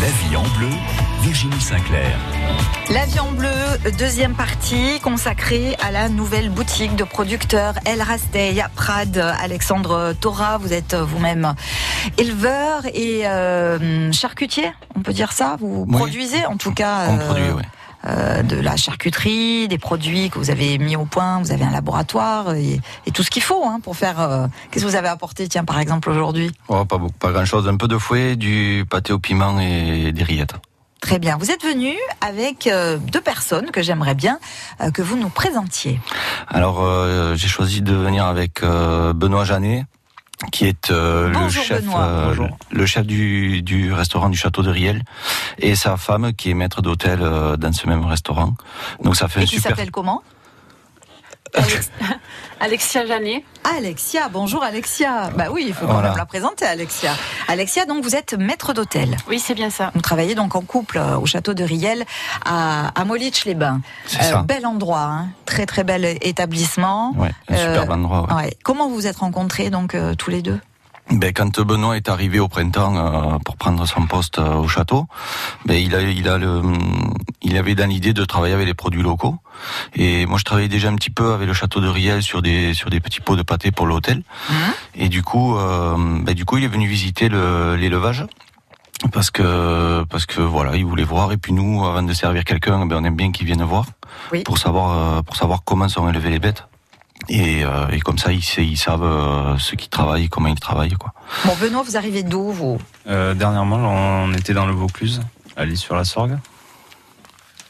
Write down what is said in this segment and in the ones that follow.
La vie en bleu, Virginie Sinclair. La vie en bleu, deuxième partie consacrée à la nouvelle boutique de producteurs El Rastey à Prades. Alexandre Tora, vous êtes vous-même éleveur et euh, charcutier, on peut dire ça? Vous Oui. produisez en tout cas On euh, produit, oui. Euh, de la charcuterie, des produits que vous avez mis au point, vous avez un laboratoire et, et tout ce qu'il faut hein, pour faire... euh, Qu'est-ce que vous avez apporté, tiens, par exemple, aujourd'hui? Oh, pas beaucoup, pas grand chose. Un peu de fouet, du pâté au piment et des rillettes. Très bien. Vous êtes venu avec euh, deux personnes que j'aimerais bien euh, que vous nous présentiez. Alors, euh, j'ai choisi de venir avec Benoît Janet, qui est euh, le chef, euh, le chef du, du restaurant du château de Riel, et sa femme qui est maître d'hôtel euh, dans ce même restaurant. Donc ça fait Et un qui super. s'appelle comment? Alexia Janet. Alexia, bonjour Alexia. Bah oui, il faut quand Voilà. même la présenter Alexia. Alexia, donc vous êtes maître d'hôtel. Oui, c'est bien ça. Vous travaillez donc en couple euh, au château de Riel à, à Molich-les-Bains. C'est ça. bel endroit, hein. très très bel établissement. Ouais, un Euh, superbe endroit. ouais. Ouais. Comment vous vous êtes rencontrés donc euh, tous les deux? Ben, quand Benoît est arrivé au printemps euh, pour prendre son poste euh, au château, ben, il, a, il, a le, il avait dans l'idée de travailler avec les produits locaux. Et moi, je travaillais déjà un petit peu avec le château de Riel sur des, sur des petits pots de pâté pour l'hôtel. Mhm. Et du coup, euh, ben, du coup, il est venu visiter le- l'élevage. Parce que, parce que voilà, il voulait voir. Et puis nous, avant de servir quelqu'un, ben, on aime bien qu'il vienne voir Oui. pour savoir, pour savoir comment sont élevées les bêtes. Et, euh, et comme ça, ils, sa- ils savent euh, ceux qui travaillent, comment ils travaillent, quoi. Bon, Benoît, vous arrivez d'où vous? Euh, dernièrement, on était dans le Vaucluse, à l'Île-sur-la-Sorgue.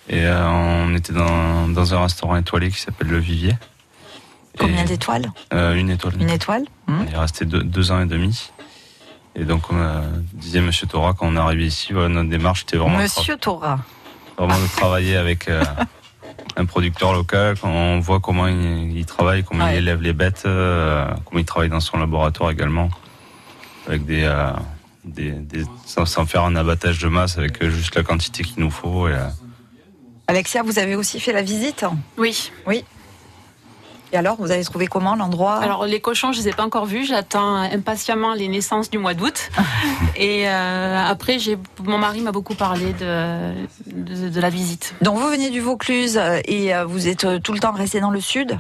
Et euh, on était dans, dans un restaurant étoilé qui s'appelle Le Vivier. Combien d'étoiles? euh, Une étoile. Une étoile Mhm. Il est resté deux, deux ans et demi. Et donc, comme euh, disait Monsieur Thora, quand on est arrivé ici, voilà, notre démarche était vraiment, Monsieur Tora. vraiment de travailler avec euh, un producteur local. Quand on voit comment il, il travaille, comment Ouais. il élève les bêtes, euh, comment il travaille dans son laboratoire également, avec des, euh, des, des- sans, sans faire un abattage de masse, avec euh, juste la quantité qu'il nous faut. Et, euh, Alexia, vous avez aussi fait la visite? Oui. Et alors, vous avez trouvé comment l'endroit? Alors, les cochons, je les ai pas encore vus. J'attends impatiemment les naissances du mois d'août. Et euh, après, j'ai, mon mari m'a beaucoup parlé de, de, de la visite. Donc vous venez du Vaucluse euh, et euh, vous êtes tout le temps resté dans le sud?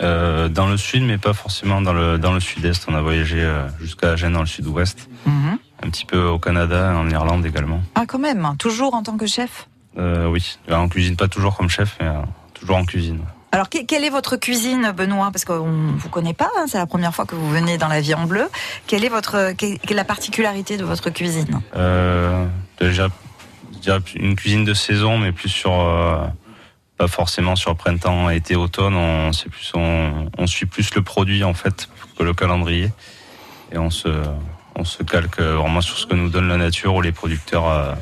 Euh, dans le sud, mais pas forcément dans le, dans le sud-est. On a voyagé jusqu'à Gênes dans le sud-ouest, un petit peu au Canada, en Irlande également. Ah quand même, toujours en tant que chef? Euh, oui, on cuisine pas toujours comme chef, mais toujours en cuisine. Alors que- quelle est votre cuisine Benoît? Parce qu'on ne vous connaît pas, hein, c'est la première fois que vous venez dans la vie en bleu. Quelle est, votre, quelle est la particularité de votre cuisine? Euh, dirais une cuisine de saison, mais plus sur euh, pas forcément sur printemps, été, automne. On, plus, on suit plus le produit en fait que le calendrier, et on se, on se calque vraiment sur ce que nous donne la nature ou les producteurs euh,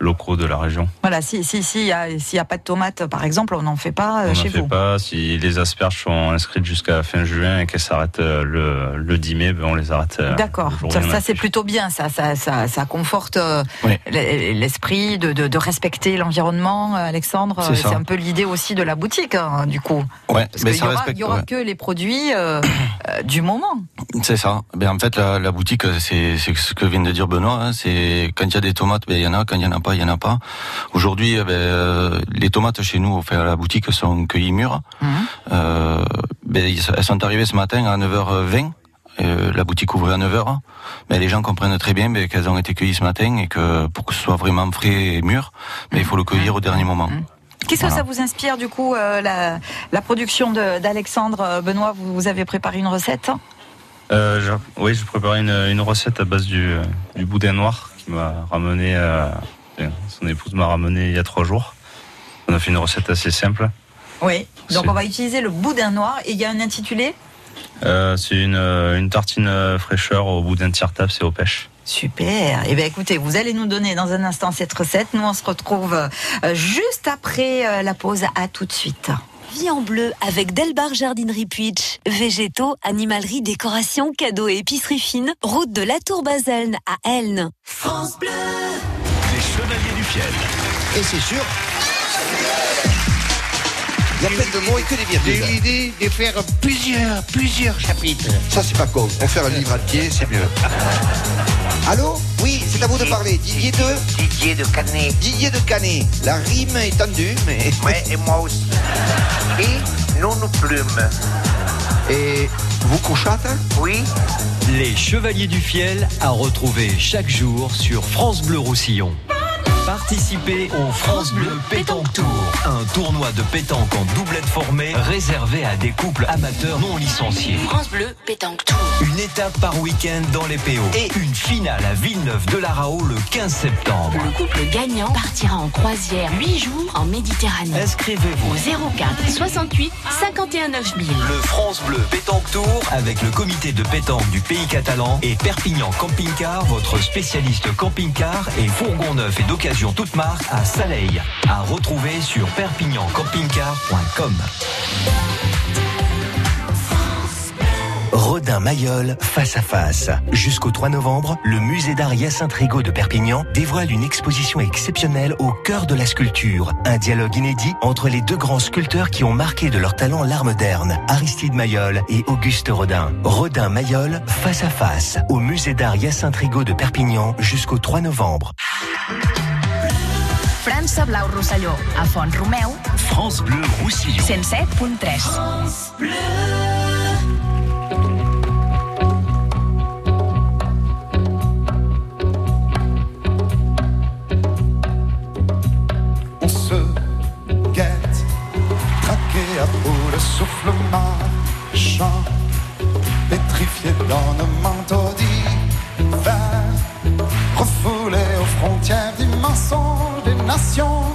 locaux de la région. Voilà, si si si, y a- s'il n'y a pas de tomates par exemple, on n'en fait pas euh, on n'en chez fait vous. pas. Si les asperges sont inscrites jusqu'à fin juin et qu'elles s'arrêtent euh, le, le 10 mai, ben on les arrête. euh, D'accord, ça, il c'est plutôt bien, ça, ça, ça, ça conforte Oui. l'esprit de, de, de respecter l'environnement, Alexandre. C'est un peu l'idée aussi de la boutique, hein, du coup. Ouais, Parce mais qu'il y ça aura, respecte. il y aura ouais. que les produits euh, du moment. C'est ça. Ben en fait, la, la boutique, c'est ce que vient de dire Benoît. hein. C'est quand il y a des tomates, ben il y en a. Quand il y en a pas, il y en a pas. Aujourd'hui, eh ben, euh, les tomates chez nous, enfin, à la boutique, sont cueillies mûres. Mhm. Euh, ben, elles sont arrivées ce matin à 9h20. Euh, la boutique ouvrait à 9h. Mais les gens comprennent très bien ben, qu'elles ont été cueillies ce matin et que pour que ce soit vraiment frais et mûr, ben, il faut le cueillir au dernier moment. Qu'est-ce que ça vous inspire, du coup, euh, la, la production de- d'Alexandre Benoît vous, vous avez préparé une recette? Euh, je- oui, je préparais une, une recette à base du, du boudin noir qui m'a ramené. euh, enfin, son épouse m'a ramené il y a trois jours. On a fait une recette assez simple. Oui. Donc on va utiliser le boudin noir et il y a un intitulé Euh, c'est une, euh, une tartine euh, fraîcheur au boudin de tire-tape, c'est aux pêches. Super. Eh bien, écoutez, vous allez nous donner dans un instant cette recette. Nous, on se retrouve euh, juste après euh, la pause. À tout de suite. Vie en bleu avec Delbar Jardinerie Puitch. Végétaux, animalerie, décoration, cadeaux et épicerie fine. Route de la Tour Baselne à Elne. Les Chevaliers du Fiel. Et c'est sûr. Il y a plein de mots et que des J'ai eu virgules. l'idée de faire plusieurs, plusieurs chapitres. Ça, c'est pas con. On fait un livre entier, c'est mieux. Allô? Oui, c'est c'est à vous de parler. Didier de? Didier de Canet. Didier de Canet. La rime est tendue, mais. Ouais, et moi aussi. Et non nous plumes. Et vous couchâtes Oui, Les Chevaliers du Fiel à retrouver chaque jour sur France Bleu Roussillon. Participez au France Bleu Pétanque Tour, un tournoi de pétanque en doublette formée réservé à des couples amateurs non licenciés. France Bleu Pétanque Tour. Une étape par week-end dans les PO et une finale à Villeneuve de la Rao le 15 septembre. Le couple gagnant partira en croisière 8 jours en Méditerranée. Inscrivez-vous Au 04 68 51 9000. Le France Bleu Pétanque Tour avec le comité de pétanque du pays catalan et Perpignan Camping Car, votre spécialiste camping-car et fourgon neuf et d'occasion toute marque à Saleil. À retrouver sur perpignancampingcar.com. Rodin Mayol face à face. Jusqu'au 3 novembre, le musée d'art Hyacinthe Rigaud de Perpignan dévoile une exposition exceptionnelle au cœur de la sculpture. Un dialogue inédit entre les deux grands sculpteurs qui ont marqué de leur talent l'art moderne, Aristide Mayol et Auguste Rodin. Rodin Mayol face à face au musée d'art Hyacinthe Rigaud de Perpignan jusqu'au 3 novembre. França Blau Rosselló, a Font Romeu, France Bleu Roussillon. 107.3. On se guette, traqué à bout de souffle marchant, pétrifié dans nos manteaux d'hiver,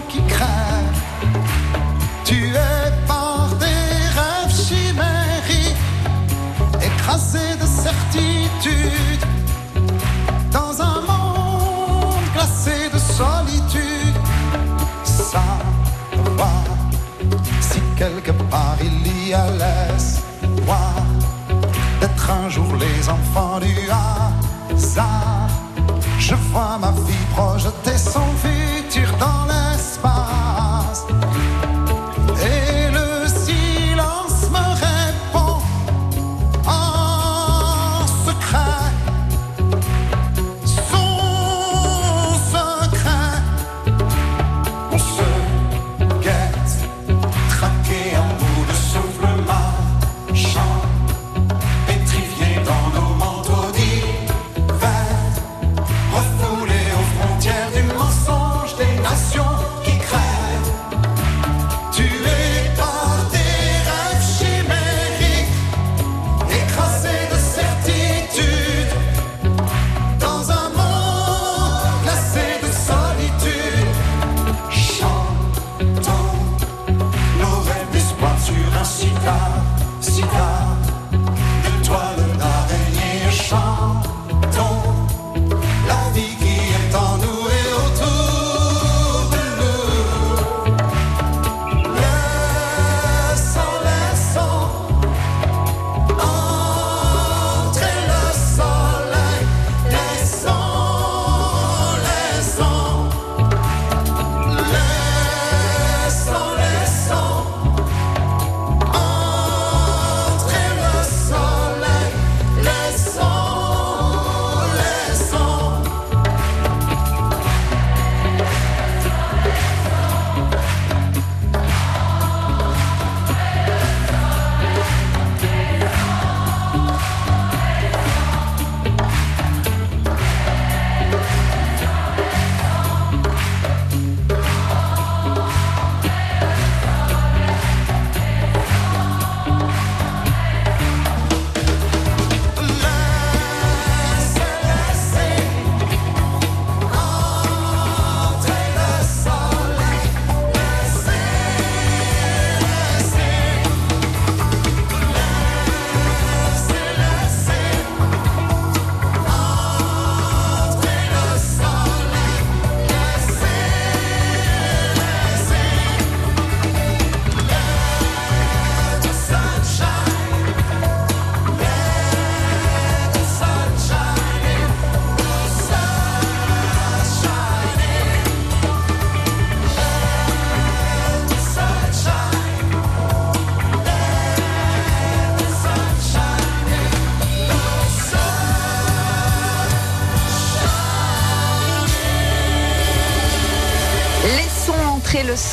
qui crèvent, tué par des rêves chimériques, écrasé de certitude, dans un monde glacé de solitude savoir si quelque part il y a l'espoir d'être un jour les enfants du hasard. Je vois ma vie projeter son futur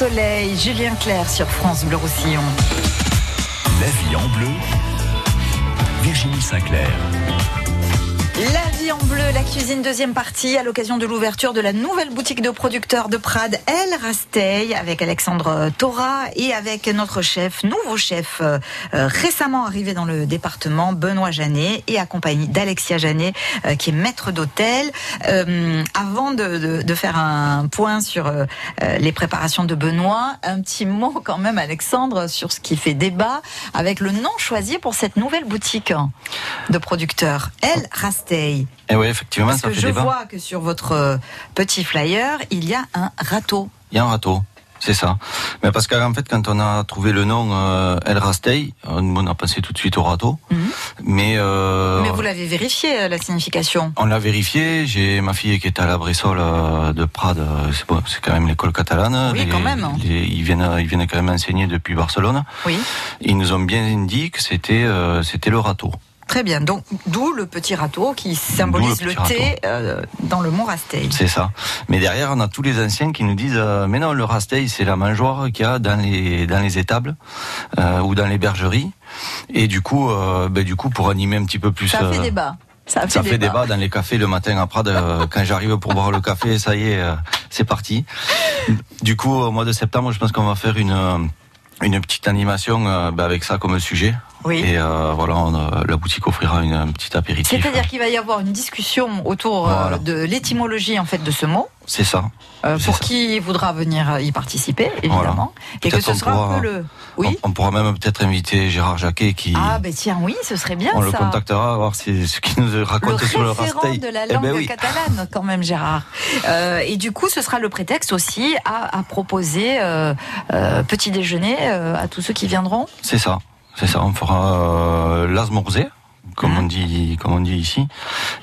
soleil, Julien Clerc sur France Bleu Roussillon. La vie en bleu. Virginie Sinclair. En bleu, la cuisine deuxième partie à l'occasion de l'ouverture de la nouvelle boutique de producteurs de Prades, El Rastey, avec Alexandre Tora et avec notre chef, nouveau chef euh, euh, récemment arrivé dans le département, Benoît Janet, et accompagné d'Alexia Janet, euh, qui est maître d'hôtel. Euh, avant de, de- faire un point sur euh, euh, les préparations de Benoît, un petit mot quand même, Alexandre, sur ce qui fait débat avec le nom choisi pour cette nouvelle boutique de producteurs, El Rastey. Et oui, effectivement, Parce ça que fait je débat. vois que sur votre euh, petit flyer, il y a un râteau. Il y a un râteau. C'est ça. Mais parce qu'en fait, quand on a trouvé le nom euh, El Rastey, euh, on a pensé tout de suite au râteau. Mais, euh, Mhm. Mais vous l'avez vérifié, la signification? On l'a vérifié. J'ai ma fille qui est à la Bressol euh, de Prades. C'est bon, quand même l'école catalane. Oui, quand même. les- ils viennent, ils viennent quand même enseigner depuis Barcelone. Oui. Ils nous ont bien dit que c'était, euh, c'était le râteau. Très bien. Donc, d'où le petit râteau qui symbolise le, thé euh, dans le mont Rastey. C'est ça. Mais derrière, on a tous les anciens qui nous disent euh, mais non, le rastei, c'est la mangeoire qu'il y a dans les dans les étables euh, ou dans les bergeries. Et du coup, ben, du coup, pour animer un petit peu plus. Ça fait débat. Ça fait, Ça fait débat dans les cafés le matin à Prades. euh, quand j'arrive pour boire le café, ça y est, euh, c'est parti. Du coup, au mois de septembre, je pense qu'on va faire une une petite animation euh, ben, avec ça comme sujet. Oui. Et euh, voilà, on, euh, la boutique offrira une, un petit apéritif. C'est-à-dire qu'il va y avoir une discussion autour euh, Voilà. de l'étymologie en fait de ce mot, C'est ça. euh, pour ça. qui voudra venir y participer, évidemment, et que ce sera un pourra- peu le. Oui. On, on pourra même peut-être inviter Gérard Jacquet qui. Ah ben tiens, oui, ce serait bien on le contactera, voir si, ce qu'il nous raconte le sur le rastei. de la Eh langue ben oui. catalane, quand même, Gérard. Euh, et du coup, ce sera le prétexte aussi à, à proposer euh, petit déjeuner à tous ceux qui viendront. C'est ça, c'est ça. On fera euh, l'asmorzé, comme Hein on dit, comme on dit ici,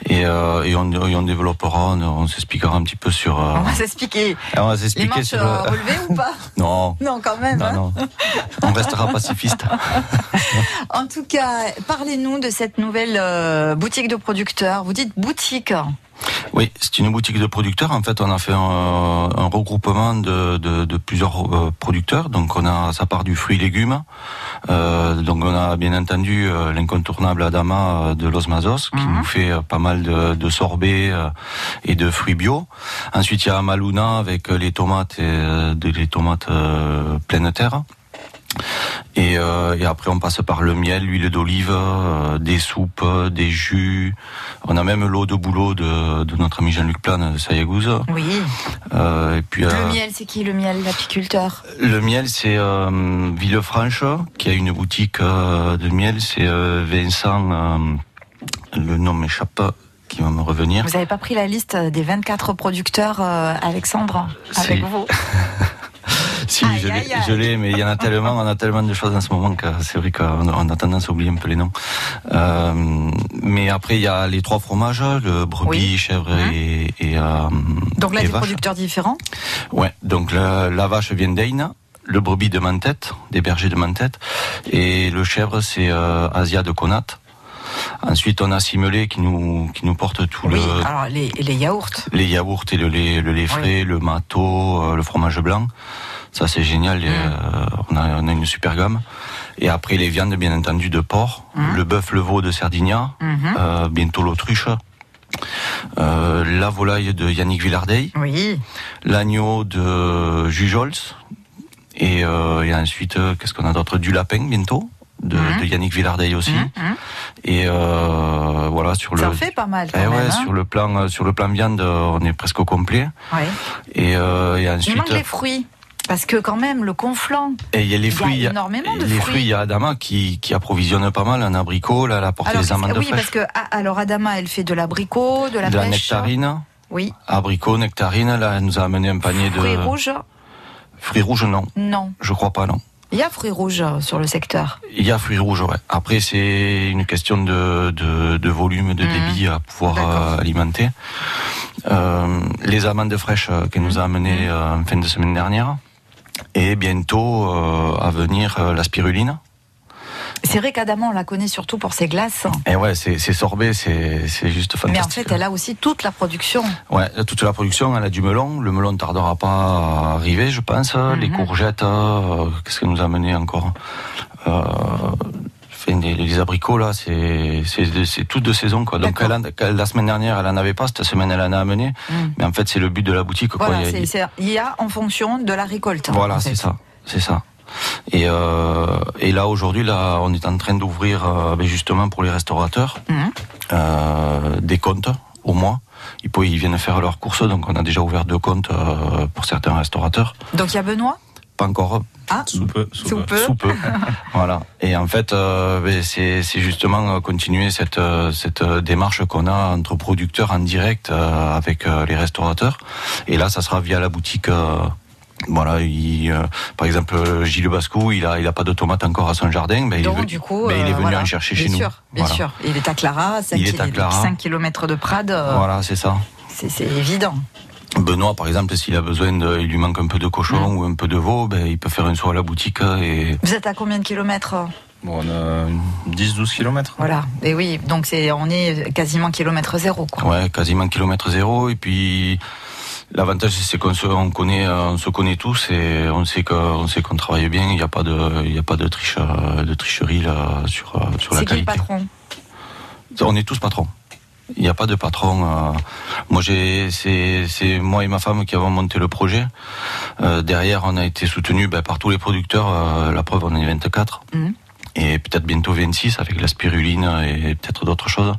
et, euh, et, on, et on développera, on, on s'expliquera un petit peu sur. euh, On va s'expliquer. on va Les s'expliquer manches sur. euh, le- relevées ou pas Non. Non, quand même. Non, hein. non. On restera pacifiste. En tout cas, parlez-nous de cette nouvelle euh, boutique de producteurs. Vous dites boutique. Oui, c'est une boutique de producteurs. En fait, on a fait un, un regroupement de, de, de plusieurs euh, producteurs. Donc, on a ça part du fruit et légumes. Euh, donc, on a bien entendu euh, l'incontournable Adama de Los Mazos qui nous fait pas mal de, de sorbets euh, et de fruits bio. Ensuite, il y a Amaluna avec les tomates et euh, des les tomates pleine terre. Et, euh, et après, on passe par le miel, l'huile d'olive, euh, des soupes, des jus. On a même l'eau de boulot de, de notre ami Jean-Luc Plane de Sayagouz. Oui. Euh, et puis, Le miel, c'est qui le miel L'apiculteur? le miel, c'est Villefranche qui a une boutique de miel. C'est Vincent, le nom m'échappe, qui va me revenir. Vous n'avez pas pris la liste des 24 producteurs, Alexandre, avec Si. vous? Si, Aïe, je l'ai- aïe, aïe. je l'ai, mais il y en a tellement, on a tellement de choses en ce moment que c'est vrai qu'on a- on a tendance à oublier un peu les noms. Euh, mais après, il y a les trois fromages, le brebis, Oui. chèvre Hein. et, et, euh, Donc là, et des vache. producteurs différents. Ouais, donc la, la vache vient d'Aine, le brebis de Mantette, des bergers de Mantette, et le chèvre, c'est euh, Asia de Conat. Ensuite, on a Simelé qui nous, qui nous porte tout Oui, le, alors les, les yaourts. les yaourts et le lait, le lait frais, le mato, euh, le fromage blanc. Ça c'est génial, euh, on, a, on a une super gamme. Et après les viandes bien entendu de porc, le bœuf, le veau de Sardinia, Mhm. euh, bientôt l'autruche, euh, la volaille de Yannick Villardey, Oui. l'agneau de Jujols, et, euh, et ensuite euh, qu'est-ce qu'on a d'autre? Du lapin bientôt. De, Mhm. de Yannick Villardey aussi Mhm. et euh, voilà sur Ça le fait pas mal quand Eh même. ouais, hein. sur le plan sur le plan viande on est presque au complet Ouais. et, et Il ensuite manque les fruits. Parce que quand même, le conflant. et il y a les fruits il y a- énormément de les fruits. fruits il y a Adama qui, qui approvisionne pas mal en abricot là elle a porté Alors, les qu'est-ce- amandes oui, fraîches parce que ah, alors Adama, elle fait de l'abricot, de la de la nectarine Oui. abricot nectarine là elle nous a amené un panier Fruits de rouges fruits rouges non Non. je crois pas non Il y a fruits rouges sur le secteur. il y a fruits rouges ouais après c'est une question de, de, de volume de Mhm. débit à pouvoir euh, alimenter Euh, les amandes fraîches euh, qu'elle nous a amenées Mhm. euh, en fin de semaine dernière et bientôt euh, à venir euh, la spiruline C'est vrai qu'Adamant, on la connaît surtout pour ses glaces. Et ouais, c'est sorbet, c'est juste Mais en fantastique. fait, elle a aussi toute la production. Ouais, toute la production, elle a du melon. Le melon ne tardera pas à arriver, je pense. Mhm. Les courgettes, euh, qu'est-ce qu'elle nous a amené encore les, les abricots, là, c'est c'est c'est tout de saison, quoi. Donc, elle a- la semaine dernière, elle en avait pas. Cette semaine, elle en a amené. Mhm. Mais en fait, c'est le but de la boutique, quoi. Il y a- c'est- c'est- il y a en fonction de la récolte. voilà, en c'est ça, c'est ça. Et, euh, et là aujourd'hui, là, on est en train d'ouvrir euh, ben, justement pour les restaurateurs Mhm. euh, des comptes au mois. Ils, viennent faire leurs courses, donc on a déjà ouvert deux comptes pour certains restaurateurs. Donc il y a Benoît? Pas encore. Ah, Sous peu. sous peu. Sous peu. voilà. Et en fait, euh, ben, c'est c'est justement euh, continuer cette euh, cette euh, démarche qu'on a entre producteurs en direct euh, avec les restaurateurs. Et là, ça sera via la boutique. euh, voilà, il, euh, par exemple, Gilles Bascou, il a, il a pas de tomates encore à son jardin, ben, il, du coup, ben, il est venu voilà. en chercher bien chez sûr, nous. Bien Voilà. sûr, il est à Clara, 5, Il est à Clara. km de Prades, Voilà, c'est ça. c'est c'est évident. Benoît, par exemple, s'il a besoin de, il lui manque un peu de cochon ou un peu de veau, ben, il peut faire un saut à la boutique et Vous êtes à combien de kilomètres Bon, on a 10-12 km. Voilà, et oui, donc c'est on est quasiment kilomètre zéro. Quoi. Ouais, quasiment kilomètre zéro. Et puis l'avantage c'est qu'on se, on connaît, on se connaît tous et on sait qu'on sait qu'on travaille bien. Il n'y a pas de, il y a pas de triche, de tricherie là sur sur la C'est qui le qualité. patron? On est tous patrons. Il n'y a pas de patron. euh. Moi, j'ai, c'est, c'est moi et ma femme qui avons monté le projet. Euh, derrière, on a été soutenu ben, par tous les producteurs. euh, la preuve, on est 24. Mhm. Et peut-être bientôt 26 avec la spiruline et peut-être d'autres choses.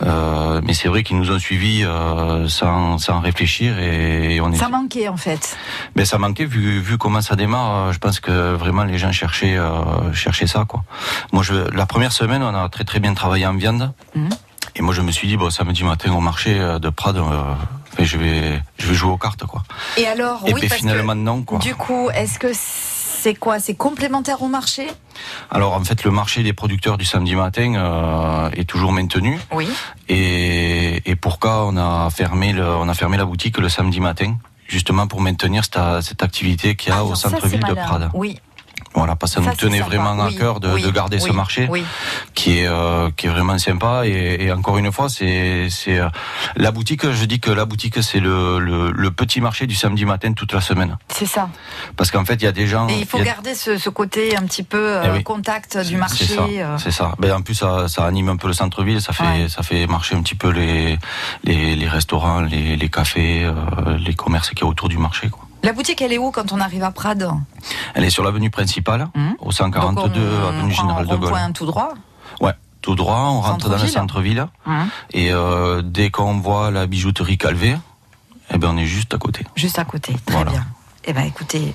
Mais c'est vrai qu'ils nous ont suivis euh, sans, sans réfléchir et on est. Ça manquait en fait. Mais ça manquait vu, vu comment ça démarre. Je pense que vraiment les gens cherchaient, euh, cherchaient ça quoi. Moi, je, la première semaine, on a très très bien travaillé en viande. Mhm. Et moi, je me suis dit, bon, samedi matin au marché euh, de Prades, euh, ben, je vais, je vais jouer aux cartes quoi. Et alors, Et oui, puis parce finalement que, non quoi. du coup, est-ce que c'est quoi? C'est complémentaire au marché? Alors en fait, le marché des producteurs du samedi matin euh, est toujours maintenu. Oui. Et, et pourquoi on a fermé le, on a fermé la boutique le samedi matin, justement pour maintenir cette, cette activité qu'il y a Ah, au centre-ville de. Prades. Oui. Voilà, parce que ça, Ça, nous c'est tenait sympa. vraiment Oui, à cœur de, oui, de garder ce marché, oui. qui est euh, qui est vraiment sympa. Et, et encore une fois, c'est c'est euh, la boutique. Je dis que la boutique c'est le, le le petit marché du samedi matin toute la semaine, C'est ça. parce qu'en fait il y a des gens. Et il faut a- garder ce, ce côté un petit peu euh, Eh oui. contact du C'est marché. ça. euh. C'est ça. Ben, en plus, ça, ça anime un peu le centre-ville. Ça fait, Ouais. ça fait marcher un petit peu les, les, les restaurants, les, les cafés, euh, les commerces qui y a autour du marché. Quoi. La boutique, elle est où quand on arrive à Prades Elle est sur l'avenue principale, Mhm. au 142 Donc, on avenue Général de Gaulle. rond-point tout droit. Ouais, tout droit. On rentre dans le Centre-ville. Hein, Et euh, dès qu'on voit la bijouterie Calvé, eh ben, on est juste à côté. juste à côté. Très Voilà. bien. Eh ben, écoutez,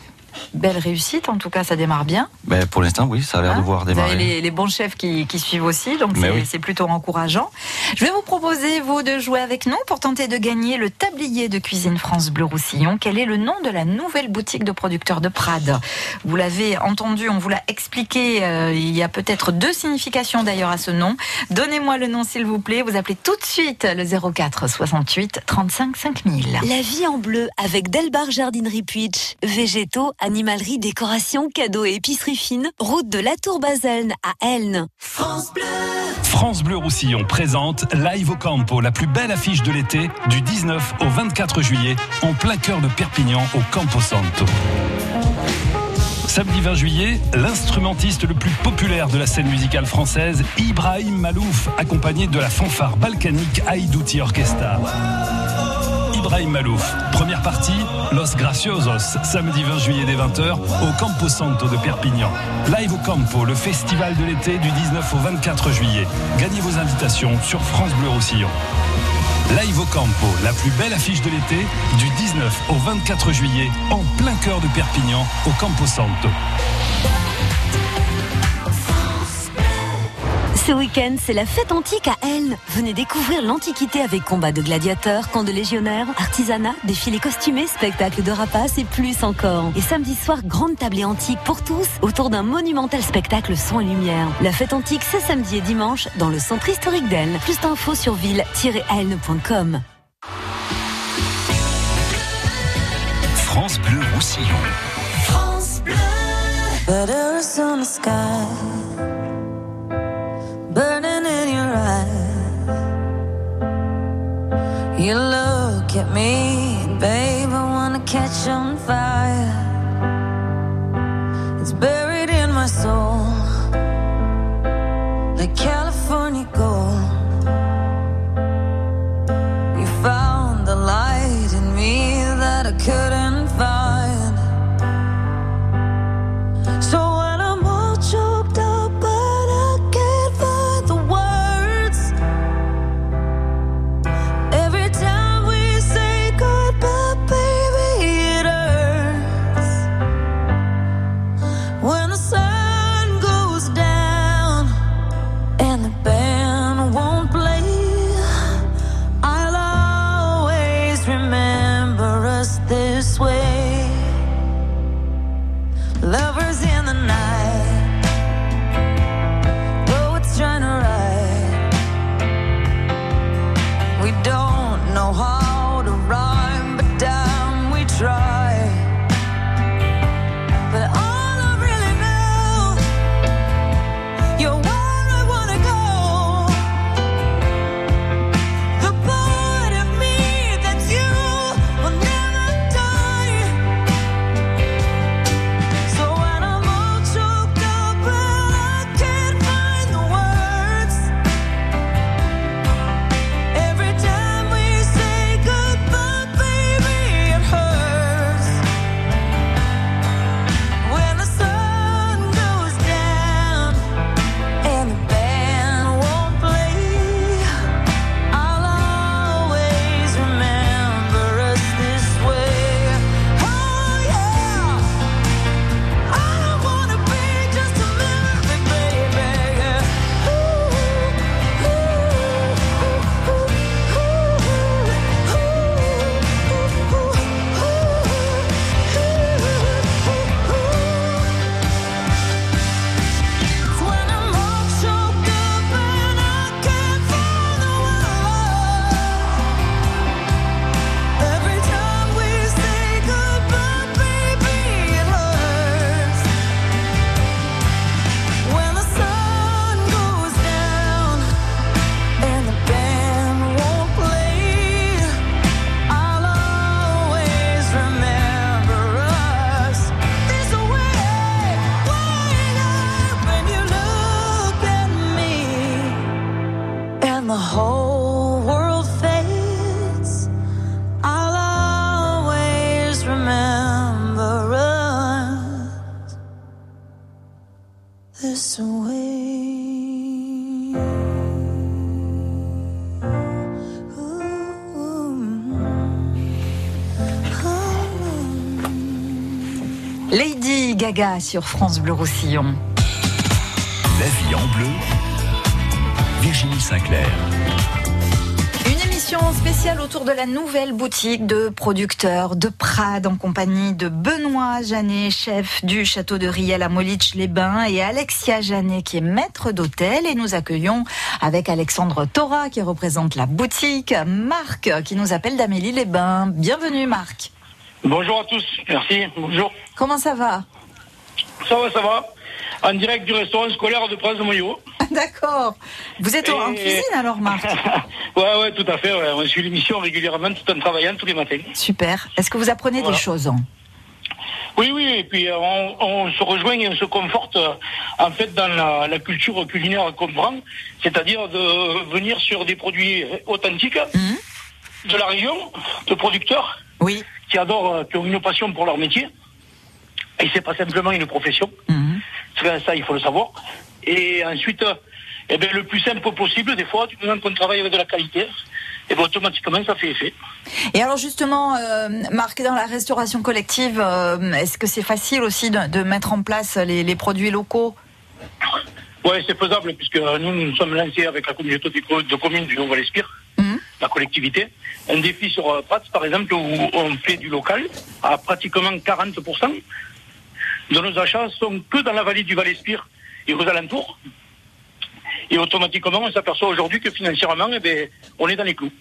belle réussite. En tout cas, ça démarre bien. Ben, pour l'instant, oui, ça a l'air de Hein voir Vous avez démarrer. les, les bons chefs qui, qui suivent aussi, donc Mais c'est oui. c'est plutôt encourageant. Je vais vous proposer, vous, de jouer avec nous pour tenter de gagner le tablier de cuisine France Bleu Roussillon. Quel est le nom de la nouvelle boutique de producteurs de Prades? Vous l'avez entendu, on vous l'a expliqué. euh, il y a peut-être deux significations d'ailleurs à ce nom. Donnez-moi le nom, s'il vous plaît. Vous appelez tout de suite le 04 68 35 5000. La vie en bleu avec Delbar Jardinerie Puitch. Végétaux, animalerie, décoration, cadeaux et épicerie fine. Route de la Tour Baselne à Elne. France Bleu Roussillon présente Live au Campo, la plus belle affiche de l'été, du 19 au 24 juillet, en plein cœur de Perpignan, au Campo Santo. Samedi 20 juillet, l'instrumentiste le plus populaire de la scène musicale française, Ibrahim Malouf, accompagné de la fanfare balkanique Aïdouti Orchestra. Malouf, première partie, Los Graciosos, samedi 20 juillet dès 20h, au Campo Santo de Perpignan. Live au Campo, le festival de l'été du 19 au 24 juillet. Gagnez vos invitations sur France Bleu Roussillon. Live au Campo, la plus belle affiche de l'été, du 19 au 24 juillet, en plein cœur de Perpignan, au Campo Santo. Ce week-end, c'est la fête antique à Elne. Venez découvrir l'Antiquité avec combat de gladiateurs, camp de légionnaires, artisanat, défilés costumés, spectacles de rapaces et plus encore. Et samedi soir, grande tablée antique pour tous autour d'un monumental spectacle son et lumière. La fête antique, c'est samedi et dimanche dans le centre historique d'Elne. Plus d'infos sur ville-elne.com. France Bleu Roussillon. France Bleu. Me, babe, I wanna catch on Lady Gaga sur France Bleu Roussillon. La vie en bleu, Virginie Sinclair. Une émission spéciale autour de la nouvelle boutique de producteurs de Prades en compagnie de Benoît Janet, chef du château de Riel à Molich-les-Bains et Alexia Janet qui est maître d'hôtel et nous accueillons avec Alexandre Thora qui représente la boutique, Marc qui nous appelle d'Amélie-les-Bains. Bienvenue Marc. Bonjour à tous, merci, bonjour. Comment ça va Ça va, ça va. En direct du restaurant scolaire de Prince de Moyo. D'accord. Vous êtes en cuisine alors Marc Ouais, ouais, tout à fait. Ouais. On suit l'émission régulièrement tout en travaillant tous les matins. Super. Est-ce que vous apprenez Voilà. des choses Oui, oui, et puis euh, on, on se rejoint et on se conforte euh, en fait dans la, la culture culinaire qu'on prend, c'est-à-dire de venir sur des produits authentiques de la région, de producteurs oui. qui adorent, euh, qui ont une passion pour leur métier. Et c'est pas simplement une profession. Ça, ça, il faut le savoir. Et ensuite, euh, eh ben, le plus simple possible, des fois, du moment qu'on travaille avec de la qualité, et ben, automatiquement, ça fait effet. Et alors justement, euh, Marc, dans la restauration collective, euh, est-ce que c'est facile aussi de, de mettre en place les, les produits locaux? Ouais, c'est faisable, puisque nous, nous sommes lancés avec la communauté de co- de communes du Haut-Val-Espire, la collectivité, un défi sur euh, Prats, par exemple, où on fait du local à pratiquement 40%. De nos achats sont que dans la vallée du Val-Espire et aux alentours. Et automatiquement, on s'aperçoit aujourd'hui que financièrement, eh ben, on est dans les clous.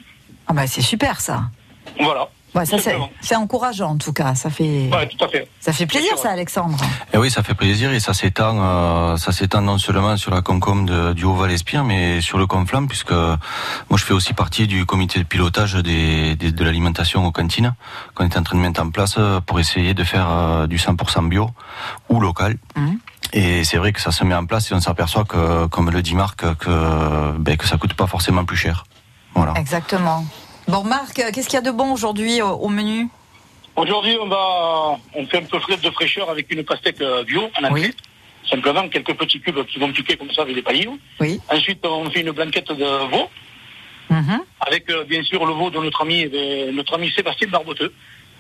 Ah bah c'est super ça. Voilà. Ouais, ça, c'est, encourageant en tout cas. Ça fait, Ouais, tout à fait. ça fait plaisir, ça, Alexandre. Et oui, ça fait plaisir et ça s'étend, euh, ça s'étend non seulement sur la Concom de- du Haut-Val-Espire, mais sur le Conflam, puisque moi je fais aussi partie du comité de pilotage des, des- de l'alimentation aux cantines, qu'on est en train de mettre en place pour essayer de faire euh, du 100% bio ou local. Mhm. Et c'est vrai que ça se met en place et on s'aperçoit que, comme le dit Marc, que, ben, que ça coûte pas forcément plus cher. Voilà. Exactement. Bon, Marc, euh, qu'est-ce qu'il y a de bon aujourd'hui au, au menu? Aujourd'hui, on va, on fait un peu frais de fraîcheur avec une pastèque euh, bio en entrée. Simplement quelques petits cubes qui vont piquer comme ça avec des paillis. Oui. Ensuite, on fait une blanquette de veau Mhm. avec euh, bien sûr le veau de notre ami, euh, notre ami Sébastien Barboteux,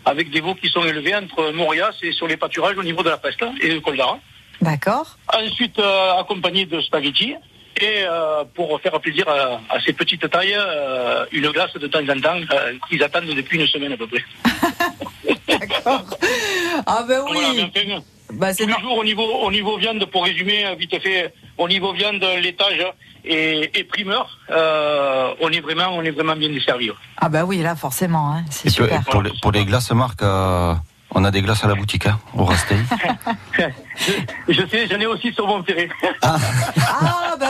avec des veaux qui sont élevés entre Morias et sur les pâturages au niveau de la Peste et de Col d'Ara. D'accord. Ensuite, euh, accompagné de spaghettis. Et euh, pour faire plaisir à, à ces petites tailles, euh, une glace de temps en temps euh, qu'ils attendent depuis une semaine à peu près. Ah ben oui. Voilà, enfin, Bah, c'est tous les jours au niveau, au niveau viande, pour résumer euh, vite fait, au niveau viande, laitage et, et primeur, euh, on est vraiment, on est vraiment bien desservi. Ah bah oui, là forcément, hein, c'est super. pour, les, pour les glaces, Marc, euh, on a des glaces à la boutique, hein, au Rastei. Je sais, j'en ai aussi sur mon ferré. Ah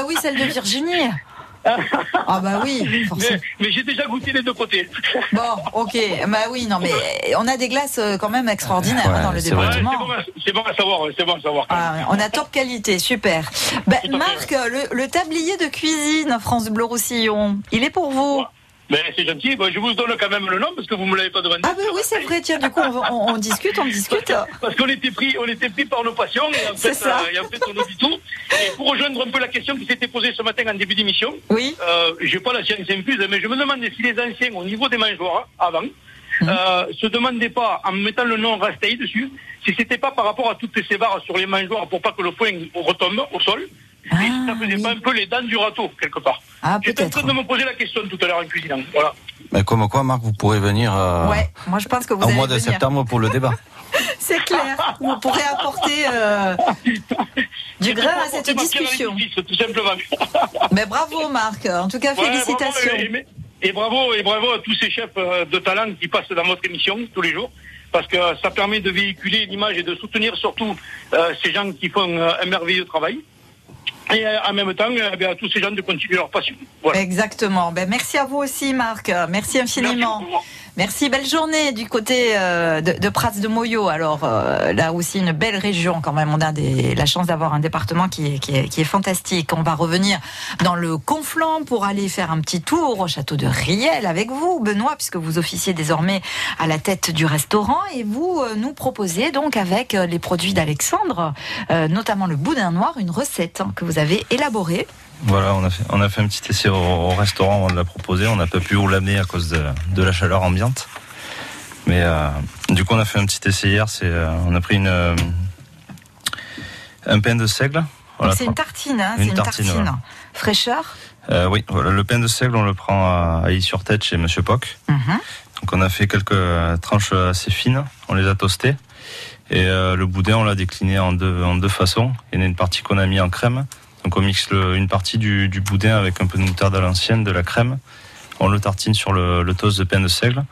oui, celle de Virginie. Ah bah oui, forcément. Mais, mais j'ai déjà goûté les deux côtés. Bon, ok. Bah oui, non mais on a des glaces euh, quand même extraordinaires hein, dans le c'est vrai. département. Ouais, c'est bon à- C'est bon à savoir, c'est bon à savoir. Ah, on a top qualité, super. Ben, Marc, le, le tablier de cuisine France Bleu Roussillon, il est pour vous Mais c'est gentil, Bon, je vous donne quand même le nom parce que vous me l'avez pas demandé. Ah ben oui, c'est vrai, tiens, du coup, on, va- on- on discute, on discute. Parce qu'on était pris, on était pris par nos passions et en fait, ça. euh, et en fait on oublie tout. Et pour rejoindre un peu la question qui s'était posée ce matin en début d'émission, oui. euh, j'ai pas la science infuse, mais je me demandais si les anciens, au niveau des mangeoires, avant, Hum. euh, se demandaient pas, en mettant le nom Rastei dessus, si c'était pas par rapport à toutes ces barres sur les mangeoires pour pas que le point retombe au sol, si ça faisait pas un peu les dents du râteau, quelque part. Ah, J'étais en train de me poser la question tout à l'heure en cuisinant. Voilà. Mais comme quoi, Marc, vous pourrez venir euh, Ouais, moi je pense que vous au mois de venir. septembre pour le débat. C'est clair, vous pourrez apporter euh, du grain à cette discussion. Tout simplement. Mais bravo Marc, en tout cas Ouais, félicitations. bravo, et, et bravo, et bravo à tous ces chefs euh, de talent qui passent dans votre émission tous les jours, parce que ça permet de véhiculer l'image et de soutenir surtout euh, ces gens qui font euh, un merveilleux travail. Et euh, en même temps, euh, bien, à tous ces gens de continuer leur passion. Voilà. Exactement. Ben, merci à vous aussi, Marc. Merci infiniment. Merci, belle journée du côté euh, de, Prats de Moyo. Alors euh, là aussi une belle région quand même. On a la chance d'avoir un département qui est, fantastique. On va revenir dans le Conflent pour aller faire un petit tour au château de Riel avec vous, Benoît, puisque vous officiez désormais à la tête du restaurant et vous euh, nous proposez donc avec les produits d'Alexandre, notamment le boudin noir, une recette hein, que vous avez élaborée. Voilà, on a fait, on a fait un petit essai au, au restaurant de la proposer. On n'a pas pu vous l'amener à cause de, de la chaleur ambiante. Mais euh, du coup, on a fait un petit essai hier. C'est, euh, on a pris une, euh, un pain de seigle. Voilà, Donc c'est une tartine, hein, c'est Une tartine, tartine. voilà. Fraîcheur. Oui, voilà, le pain de seigle, on le prend à, à sur-tête chez Monsieur Poc. Mhm. Donc on a fait quelques tranches assez fines, on les a toastées. Et le boudin, on l'a décliné en deux, en deux façons. Il y en a une partie qu'on a mis en crème. Donc on mixe une partie du, boudin avec un peu de moutarde à l'ancienne, de la crème. On le tartine sur le, toast de pain de seigle.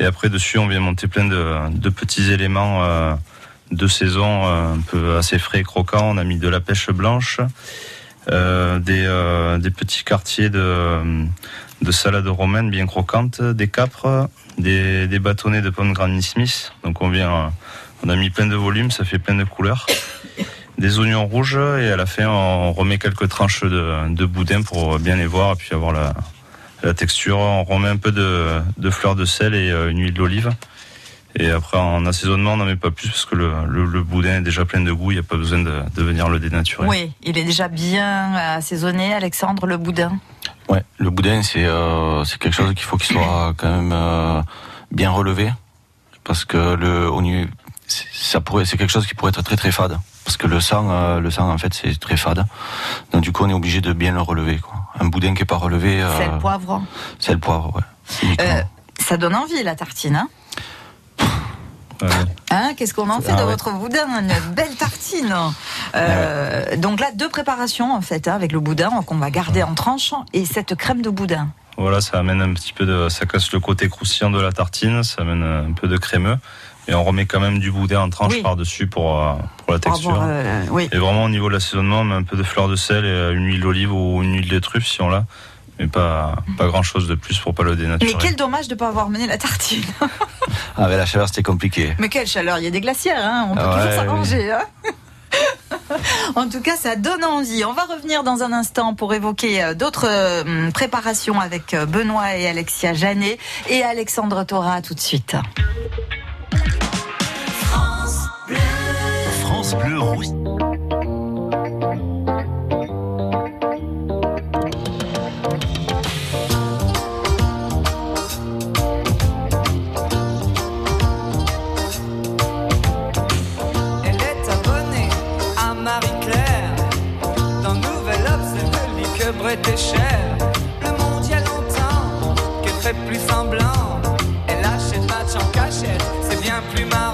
Et après dessus, on vient monter plein de, petits éléments euh, de saison, euh, un peu assez frais et croquants. On a mis de la pêche blanche, euh, des, petits quartiers de, de salade romaine bien croquante, des capres, des, bâtonnets de pommes Granny Smith. Donc on vient, on a mis plein de volume, ça fait plein de couleurs. Des oignons rouges et à la fin on remet quelques tranches de, de boudin pour bien les voir et puis avoir la, la texture. On remet un peu de, de fleur de sel et euh, une huile d'olive. Et après en assaisonnement on n'en met pas plus parce que le, le, le boudin est déjà plein de goût, il n'y a pas besoin de, de venir le dénaturer. Oui, il est déjà bien assaisonné, Alexandre, le boudin. Ouais, le boudin, c'est euh, c'est quelque chose qu'il faut qu'il soit quand même euh, bien relevé, parce que le au niveau- ça pourrait c'est quelque chose qui pourrait être très très fade, parce que le sang euh, le sang en fait c'est très fade, donc du coup on est obligé de bien le relever. Quoi. Un boudin qui est pas relevé, euh, C'est le poivre. c'est le poivre, ouais. Euh, ça donne envie, la tartine. Hein Hein, Qu'est-ce qu'on en fait Ah de ouais. votre boudin Une belle tartine. Euh, Donc là, deux préparations en fait, hein, avec le boudin qu'on va garder en tranches et cette crème de boudin. Voilà, ça amène un petit peu de, ça casse le côté croustillant de la tartine, ça amène un peu de crémeux. Et on remet quand même du boudin en tranche Oui. par-dessus pour, euh, pour la Pour texture. avoir, euh, oui. Et vraiment au niveau de l'assaisonnement, on met un peu de fleur de sel et une huile d'olive ou une huile de truffe si on l'a. Mais pas, pas grand chose de plus pour pas le dénaturer. Mais quel dommage de ne pas avoir mené la tartine. Avec la chaleur, c'était compliqué. Mais quelle chaleur, il y a des glacières, hein, on peut Ah toujours s'arranger. hein. en tout cas, ça donne envie. On va revenir dans un instant pour évoquer euh, d'autres euh, préparations avec Benoît et Alexia Janet et Alexandre Thora tout de suite. France Bleu Rousse. Elle est abonnée à Marie-Claire. Dans Nouvel Brett et Cher. Le a longtemps qu'elle fait plus semblant. Elle achète match en cachette, plus marrant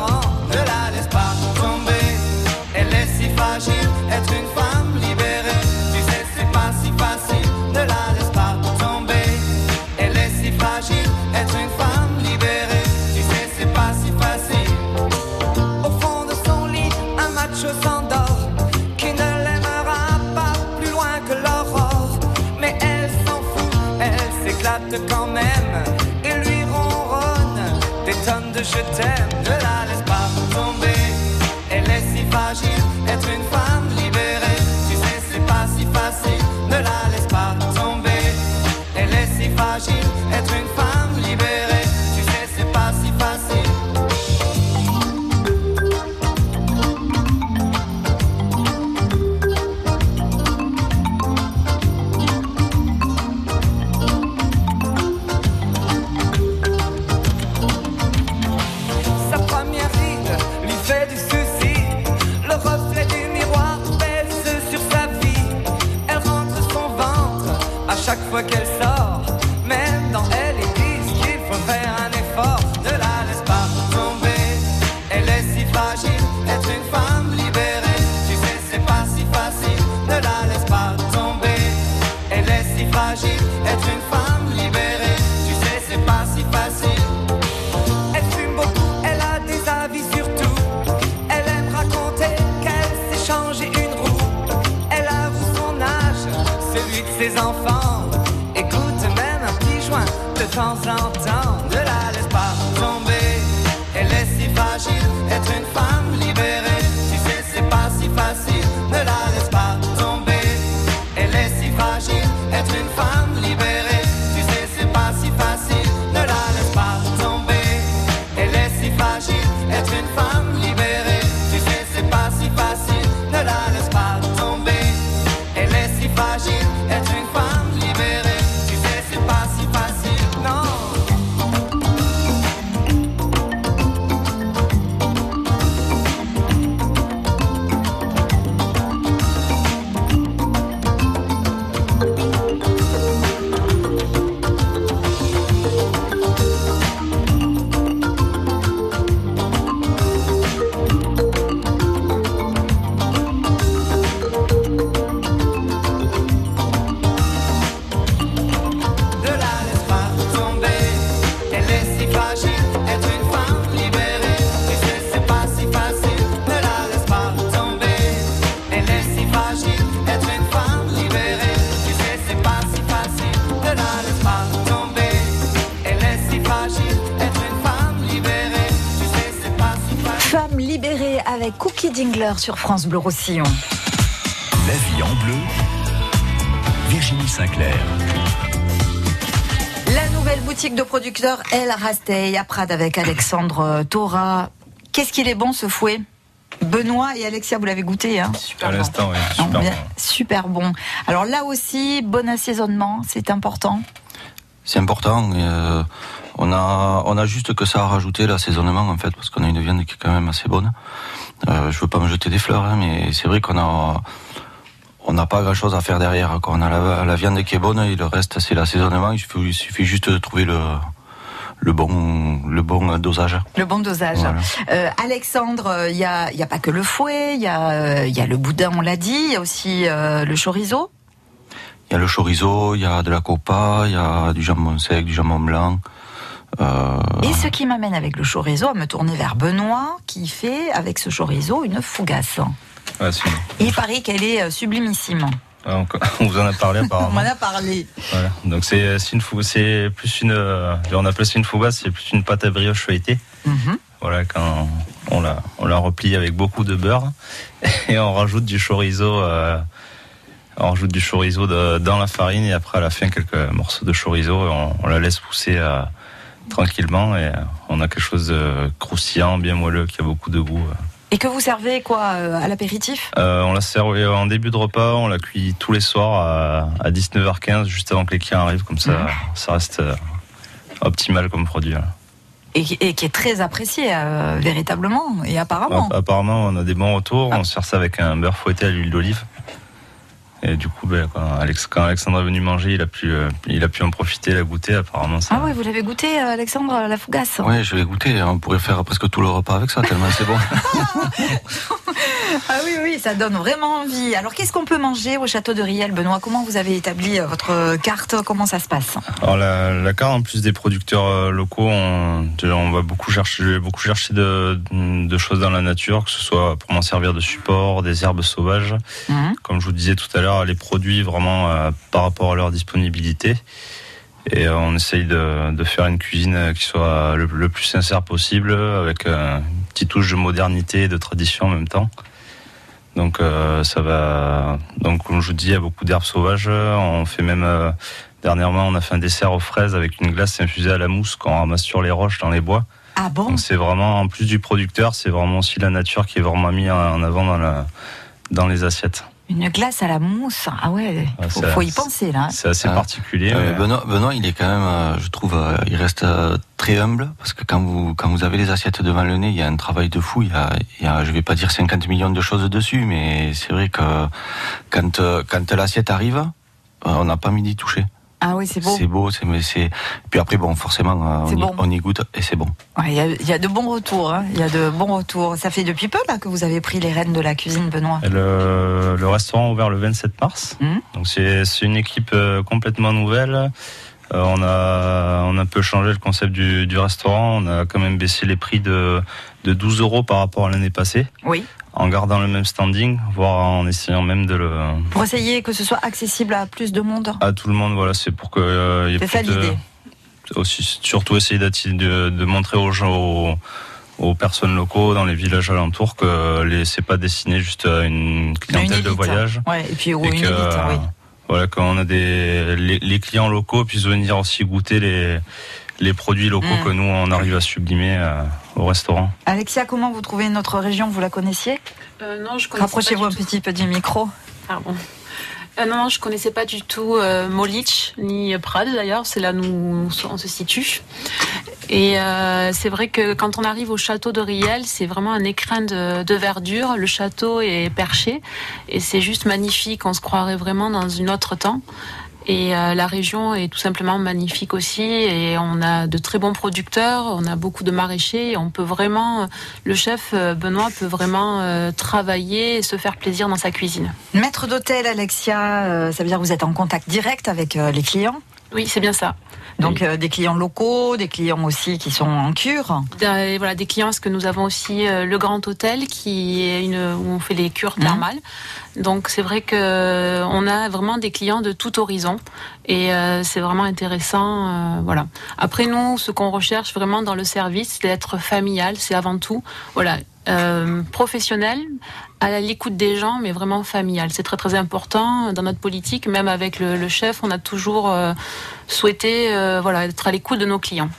avec Cookie Dingler sur France Bleu Roussillon. La vie en bleu. Virginie Sinclair. La nouvelle boutique de producteurs El Rastey à Prades avec Alexandre Thora. Qu'est-ce qu'il est bon ce fouet? Benoît et Alexia, vous l'avez goûté, hein? Super À bon. l'instant, oui, Non, super bien- bon. super bon. Alors là aussi, bon assaisonnement, c'est important? C'est important. euh, on a on a juste que ça à rajouter l'assaisonnement en fait parce qu'on a une viande qui est quand même assez bonne. Euh, je veux pas me jeter des fleurs, hein, mais c'est vrai qu'on a on n'a pas grand chose à faire derrière. Quoi. On a la, la viande qui est bonne et le reste c'est l'assaisonnement. Il suffit, il suffit juste de trouver le le bon le bon dosage. Le bon dosage. Voilà. Euh, Alexandre, il n'y a, y a pas que le fouet, il y, a, y a le boudin, on l'a dit, il y a aussi euh, le chorizo. Il y a le chorizo, il y a de la copa, il y a du jambon sec, du jambon blanc. Euh, Et ce qui m'amène avec le chorizo à me tourner vers Benoît, qui fait avec ce chorizo une fougasse. Et il paraît qu'elle est euh, sublimissime. Ouais, on, on vous en a parlé On apparemment. m'en a parlé. Voilà. Donc c'est c'est une fou- c'est plus une euh, on appelle ça une fougasse, c'est plus une pâte à brioche feuilletée. Mhm. Voilà quand on la on la replie avec beaucoup de beurre et on rajoute du chorizo euh, on rajoute du chorizo de- dans la farine et après à la fin quelques morceaux de chorizo et on, on la laisse pousser euh, tranquillement et euh, on a quelque chose de croustillant, bien moelleux qui a beaucoup de goût. euh. Et que vous servez quoi euh, à l'apéritif? Euh, on la sert en début de repas, on la cuit tous les soirs à, à 19h15, juste avant que les clients arrivent, comme ça, ça reste optimal comme produit. et, qui- et qui est très apprécié euh, véritablement et apparemment. App- Apparemment, on a des bons retours. On sert ça avec un beurre fouetté à l'huile d'olive. Et du coup, ben, quand, Alex, quand Alexandre est venu manger, il a pu, euh, il a pu en profiter, la goûter. Apparemment, ça. Ah ouais, vous l'avez goûté, euh, Alexandre, la fougasse Ouais, je l'ai goûté. On pourrait faire presque tout le repas avec ça, tellement c'est bon. Ah oui, oui, ça donne vraiment envie. Alors, qu'est-ce qu'on peut manger au château de Riel, Benoît? Comment vous avez établi euh, votre carte? Comment ça se passe? Alors la, la carte, en plus des producteurs locaux, on, va beaucoup chercher, beaucoup chercher de, de choses dans la nature, que ce soit pour m'en servir de support, des herbes sauvages. Mhm. Comme je vous disais tout à l'heure, les produits vraiment euh, par rapport à leur disponibilité. Et euh, on essaye de, de faire une cuisine euh, qui soit le, le plus sincère possible, avec une petite touche de modernité et de tradition en même temps. Donc ça va. Donc comme je vous dis, il y a beaucoup d'herbes sauvages. On fait même dernièrement, on a fait un dessert aux fraises avec une glace infusée à la mousse qu'on ramasse sur les roches dans les bois. Ah bon? Donc c'est vraiment, en plus du producteur, c'est vraiment aussi la nature qui est vraiment mise en avant dans la dans les assiettes. Une glace à la mousse Ah ouais, Ouais, faut, y penser là. C'est assez Ah. particulier. Euh, mais- Benoît, Benoît, il est quand même, euh, je trouve, euh, il reste euh, très humble parce que quand vous quand vous avez les assiettes devant le nez, il y a un travail de fou. Il y a, il y a je vais pas dire 50 millions de choses dessus, mais c'est vrai que quand euh, quand l'assiette arrive, euh, on n'a pas mis d'y toucher. Ah oui, c'est beau. C'est beau, c'est mais c'est. Puis après, bon, forcément, euh, on, y, bon. on y goûte et c'est bon. Ouais, Il y, a- il y a de bons retours. hein. Il y a de bons retours. Ça fait depuis peu là que vous avez pris les rênes de la cuisine, Benoît? Le, le restaurant a ouvert le 27 mars. Donc c'est c'est une équipe euh, complètement nouvelle. Euh, on a on a un peu changé le concept du, du restaurant. On a quand même baissé les prix de de 12 euros par rapport à l'année passée, Oui. En gardant le même standing, voire en essayant même de le Pour essayer que ce soit accessible à plus de monde. à tout le monde. Voilà, c'est pour que euh, il y ait C'est ça de- l'idée. aussi surtout essayer de, de montrer aux gens aux, aux personnes locaux dans les villages alentours que les c'est pas destiné juste à une clientèle élite, de voyage Ouais, et puis ou et une que, élite, oui. voilà quand on a des les, les clients locaux puissent venir aussi goûter les les produits locaux Mm. que nous on arrive à sublimer euh, au restaurant. Alexia, comment vous trouvez notre région? Vous la connaissiez? Euh, non, je connaissais Rapprochez-vous pas un du tout. petit peu du micro. Pardon. Euh, non, non, je connaissais pas du tout euh, Molich ni Prades d'ailleurs. C'est là où nous on se situe. Et euh, c'est vrai que quand on arrive au château de Riel, c'est vraiment un écrin de, de verdure. Le château est perché et c'est juste magnifique. On se croirait vraiment dans une autre temps. Et euh, la région est tout simplement magnifique aussi. Et on a de très bons producteurs, on a beaucoup de maraîchers. Et on peut vraiment, le chef euh, Benoît peut vraiment euh, travailler et se faire plaisir dans sa cuisine. Maître d'hôtel, Alexia, euh, ça veut dire que vous êtes en contact direct avec euh, les clients? Oui, c'est bien ça. Donc euh, des clients locaux, des clients aussi qui sont en cure. Des- voilà, des clients, parce que nous avons aussi euh, le Grand Hôtel qui est une, où on fait les cures Mhm. thermales. Donc c'est vrai que euh, on a vraiment des clients de tout horizon et euh, c'est vraiment intéressant. voilà. Après nous, ce qu'on recherche vraiment dans le service, c'est d'être familial, c'est avant tout voilà euh, professionnel, à l'écoute des gens, mais vraiment familial. C'est très très important dans notre politique. Même avec le, le chef, on a toujours euh, souhaité euh, voilà être à l'écoute de nos clients.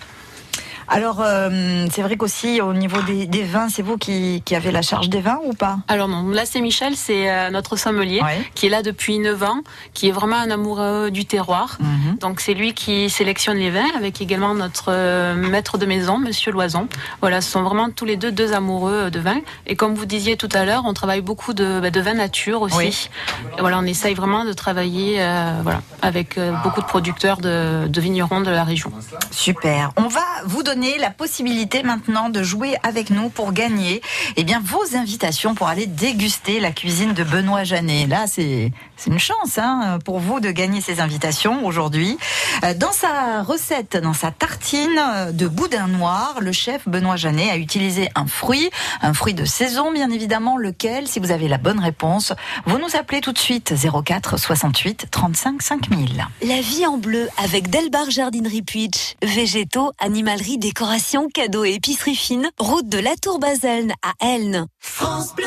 Alors, euh, c'est vrai qu'aussi au niveau des, des vins, c'est vous qui, qui avez la charge des vins ou pas? Alors non, là c'est Michel, c'est euh, notre sommelier qui est là depuis 9 ans, qui est vraiment un amoureux du terroir. Mhm. Donc c'est lui qui sélectionne les vins avec également notre euh, maître de maison, Monsieur Loison. Voilà, ce sont vraiment tous les deux deux amoureux de vin. Et comme vous disiez tout à l'heure, on travaille beaucoup de, bah, de vin nature aussi. Oui. Et voilà, on essaye vraiment de travailler euh, voilà, avec beaucoup de producteurs de, de vignerons de la région. Super. On va vous donner la possibilité maintenant de jouer avec nous pour gagner eh bien, vos invitations pour aller déguster la cuisine de Benoît Janet. Là, c'est une chance hein, pour vous de gagner ces invitations aujourd'hui. Euh, Dans sa recette, dans sa tartine de boudin noir, le chef Benoît Janet a utilisé un fruit, un fruit de saison bien évidemment, lequel, si vous avez la bonne réponse, vous nous appelez tout de suite 04 68 35 5000. La vie en bleu avec Delbar Jardinerie Puitch. Végétaux, animalerie, décoration, cadeaux et épicerie fine. Route de la Tour Baselne à Elne. France Bleu.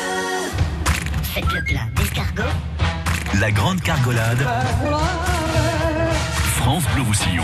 Faites le plat d'escargot. La grande cargolade. France Bleu Roussillon.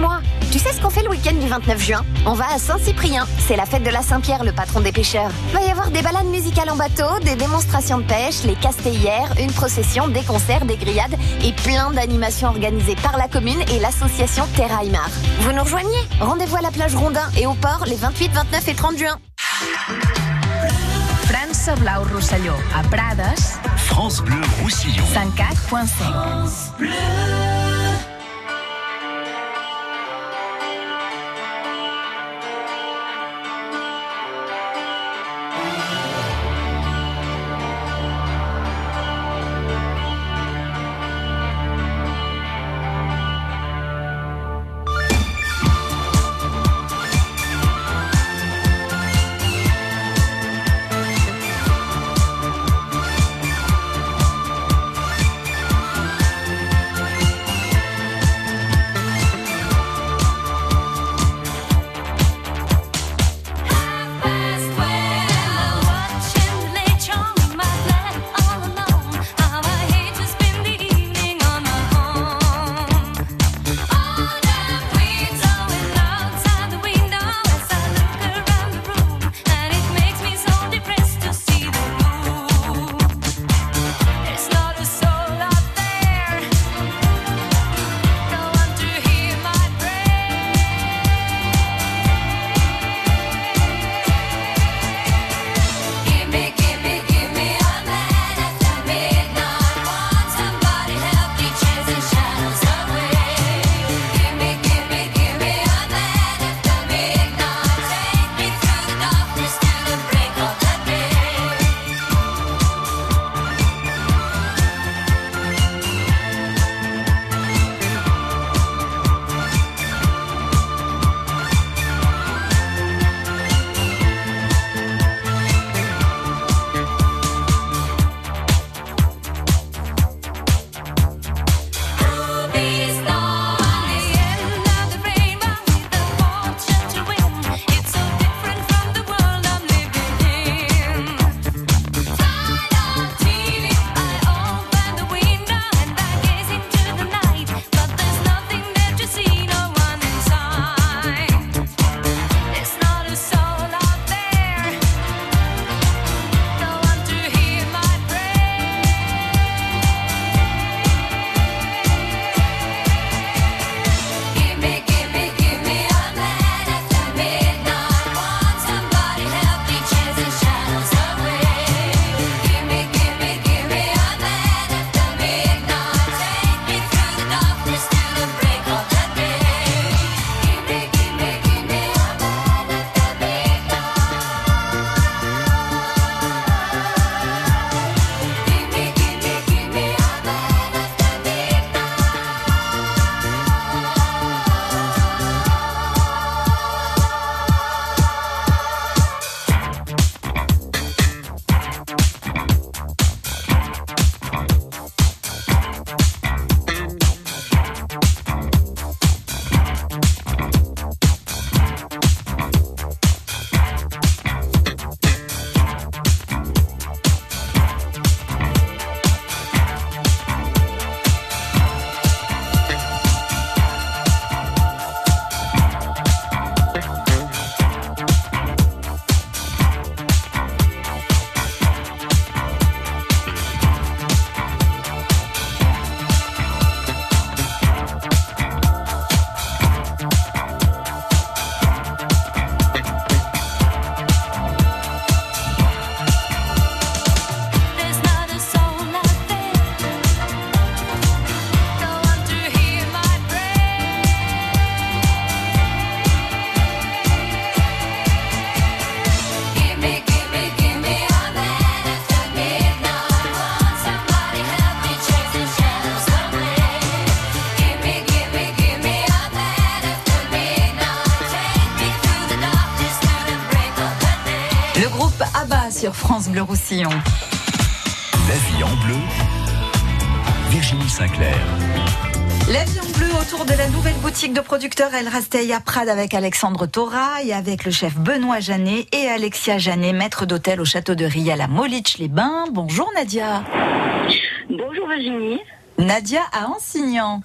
Moi. Tu sais ce qu'on fait le week-end du 29 juin? On va à Saint-Cyprien. C'est la fête de la Saint-Pierre, le patron des pêcheurs. Va y avoir des balades musicales en bateau, des démonstrations de pêche, les castellières, une procession, des concerts, des grillades et plein d'animations organisées par la commune et l'association Terra Aymar. Vous nous rejoignez? Rendez-vous à la plage Rondin et au port les 28, 29 et 30 juin. França Blau Rosselló, a Prades, France Bleu Roussillon. 104.5. de producteurs El Rastey à Prades avec Alexandre Tora et avec le chef Benoît Janet et Alexia Janet, maître d'hôtel au château de Riel à Molitch-les-Bains. Bonjour Nadia. Bonjour Virginie. Nadia à Ansignan.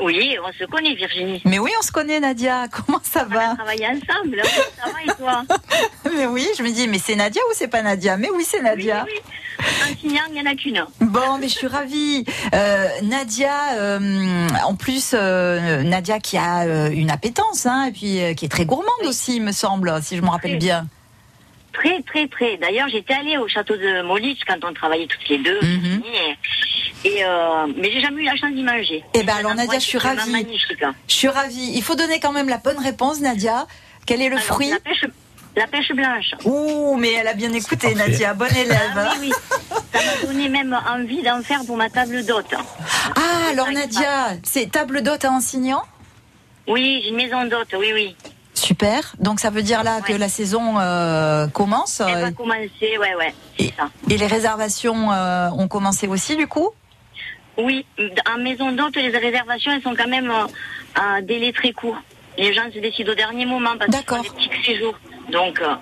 Oui, on se connaît Virginie. Mais oui, on se connaît Nadia. Comment ça On va a travaillé ensemble. Ça va et toi Mais oui, je me dis, mais c'est Nadia ou c'est pas Nadia? Mais oui, c'est Nadia. Oui, oui. En signant, il n'y en a qu'une. Bon, mais je suis ravie. Euh, Nadia, euh, en plus, euh, Nadia qui a une appétence, hein, et puis qui est très gourmande aussi, il me semble, si je me rappelle Oui. bien. Très, très, très. D'ailleurs, j'étais allée au château de Molitz quand on travaillait toutes les deux. Mhm. Et, et, euh, mais j'ai jamais eu la chance d'y manger. Eh ben alors Nadia, je suis ravie. magnifique. hein. Je suis ravie. Il faut donner quand même la bonne réponse, Nadia. Quel est le Alors, fruit la pêche, la pêche blanche. Ouh, mais elle a bien écouté. Nadia. Bonne élève. Ah, oui, oui. Ça m'a donné même envie d'en faire pour ma table d'hôte. Ah, alors Nadia, c'est table d'hôte à Ansignan Oui, j'ai une maison d'hôte, oui, oui. Super. Donc ça veut dire là que la saison euh, commence. Elle euh, va commencer, ouais, ouais. et, et les réservations euh, ont commencé aussi, du coup Oui, en maison d'hôte, les réservations, elles sont quand même euh, à un délai très court. Les gens se décident au dernier moment parce qu'ils font des petits séjours. Donc, euh,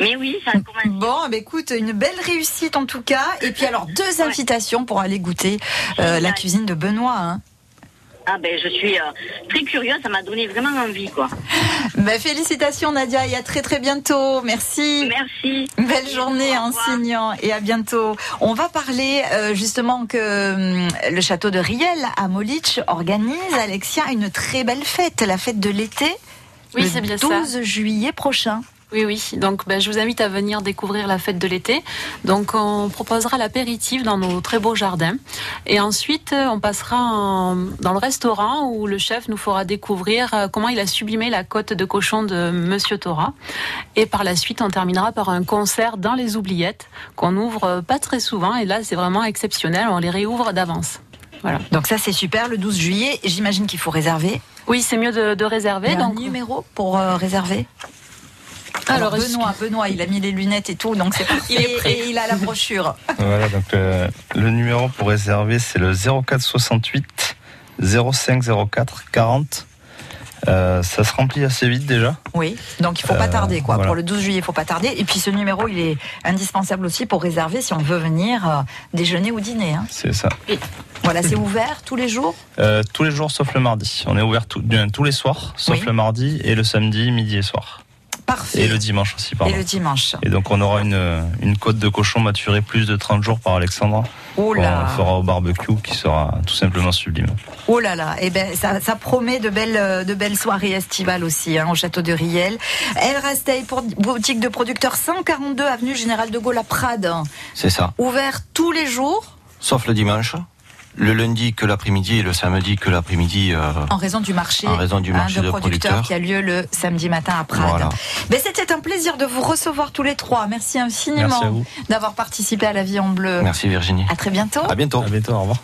mais oui, ça a commencé. Bon, ben, écoute, une belle réussite en tout cas. Et puis alors, deux invitations pour aller goûter euh, la cuisine de Benoît. hein. Ah ben, je suis euh, très curieuse, ça m'a donné vraiment envie, quoi. Ben, félicitations Nadia et à très très bientôt. Merci. Merci. Belle journée en signant et à bientôt. On va parler euh, justement que hum, le château de Riel à Molitch organise, Alexia, une très belle fête, la fête de l'été. Oui, le c'est bien ça. 12 juillet prochain. Oui, oui. Donc, ben, je vous invite à venir découvrir la fête de l'été. Donc, on proposera l'apéritif dans nos très beaux jardins. Et ensuite, euh, on passera en- dans le restaurant où le chef nous fera découvrir euh, comment il a sublimé la côte de cochon de Monsieur Tora. Et par la suite, on terminera par un concert dans les oubliettes qu'on ouvre euh, pas très souvent. Et là, c'est vraiment exceptionnel. On les réouvre d'avance. Voilà. Donc ça c'est super, le 12 juillet. J'imagine qu'il faut réserver. Oui, c'est mieux de, de réserver. Il y a un numéro pour euh, réserver? Alors, Alors, Benoît, Benoît, il a mis les lunettes et tout, donc c'est parfait. Il est prêt. Et il a la brochure. Voilà, donc euh, le numéro pour réserver, c'est le 04 68 05 04 40. Euh, ça se remplit assez vite déjà. Oui, donc il faut pas Euh, tarder quoi. voilà. Pour le 12 juillet, il faut pas tarder. Et puis ce numéro, il est indispensable aussi pour réserver si on veut venir euh, déjeuner ou dîner. hein. C'est ça. Voilà, c'est ouvert tous les jours? Euh, tous les jours sauf le mardi. On est ouvert tout- tous les soirs, sauf Oui. le mardi et le samedi, midi et soir. Parfait. Et le dimanche aussi, pardon. Et le dimanche. Et donc on aura une, une côte de cochon maturée plus de 30 jours par Alexandra. Oh là. On fera au barbecue qui sera tout simplement sublime. Oh là là, eh ben ça, ça promet de belles de belles soirées estivales aussi hein, au château de Riel. El Rastey pour boutique de producteurs 142 avenue Général de Gaulle à Prades. C'est ça. Ouvert tous les jours Sauf le dimanche. Le lundi que l'après-midi et le samedi que l'après-midi. euh, en raison du marché, En raison du hein, marché de producteurs. qui a lieu le samedi matin à Prades. Voilà. Ben, C'était un plaisir de vous recevoir tous les trois. Merci infiniment d'avoir participé à la vie en bleu. Merci Virginie. À très bientôt. À bientôt. À bientôt, au revoir.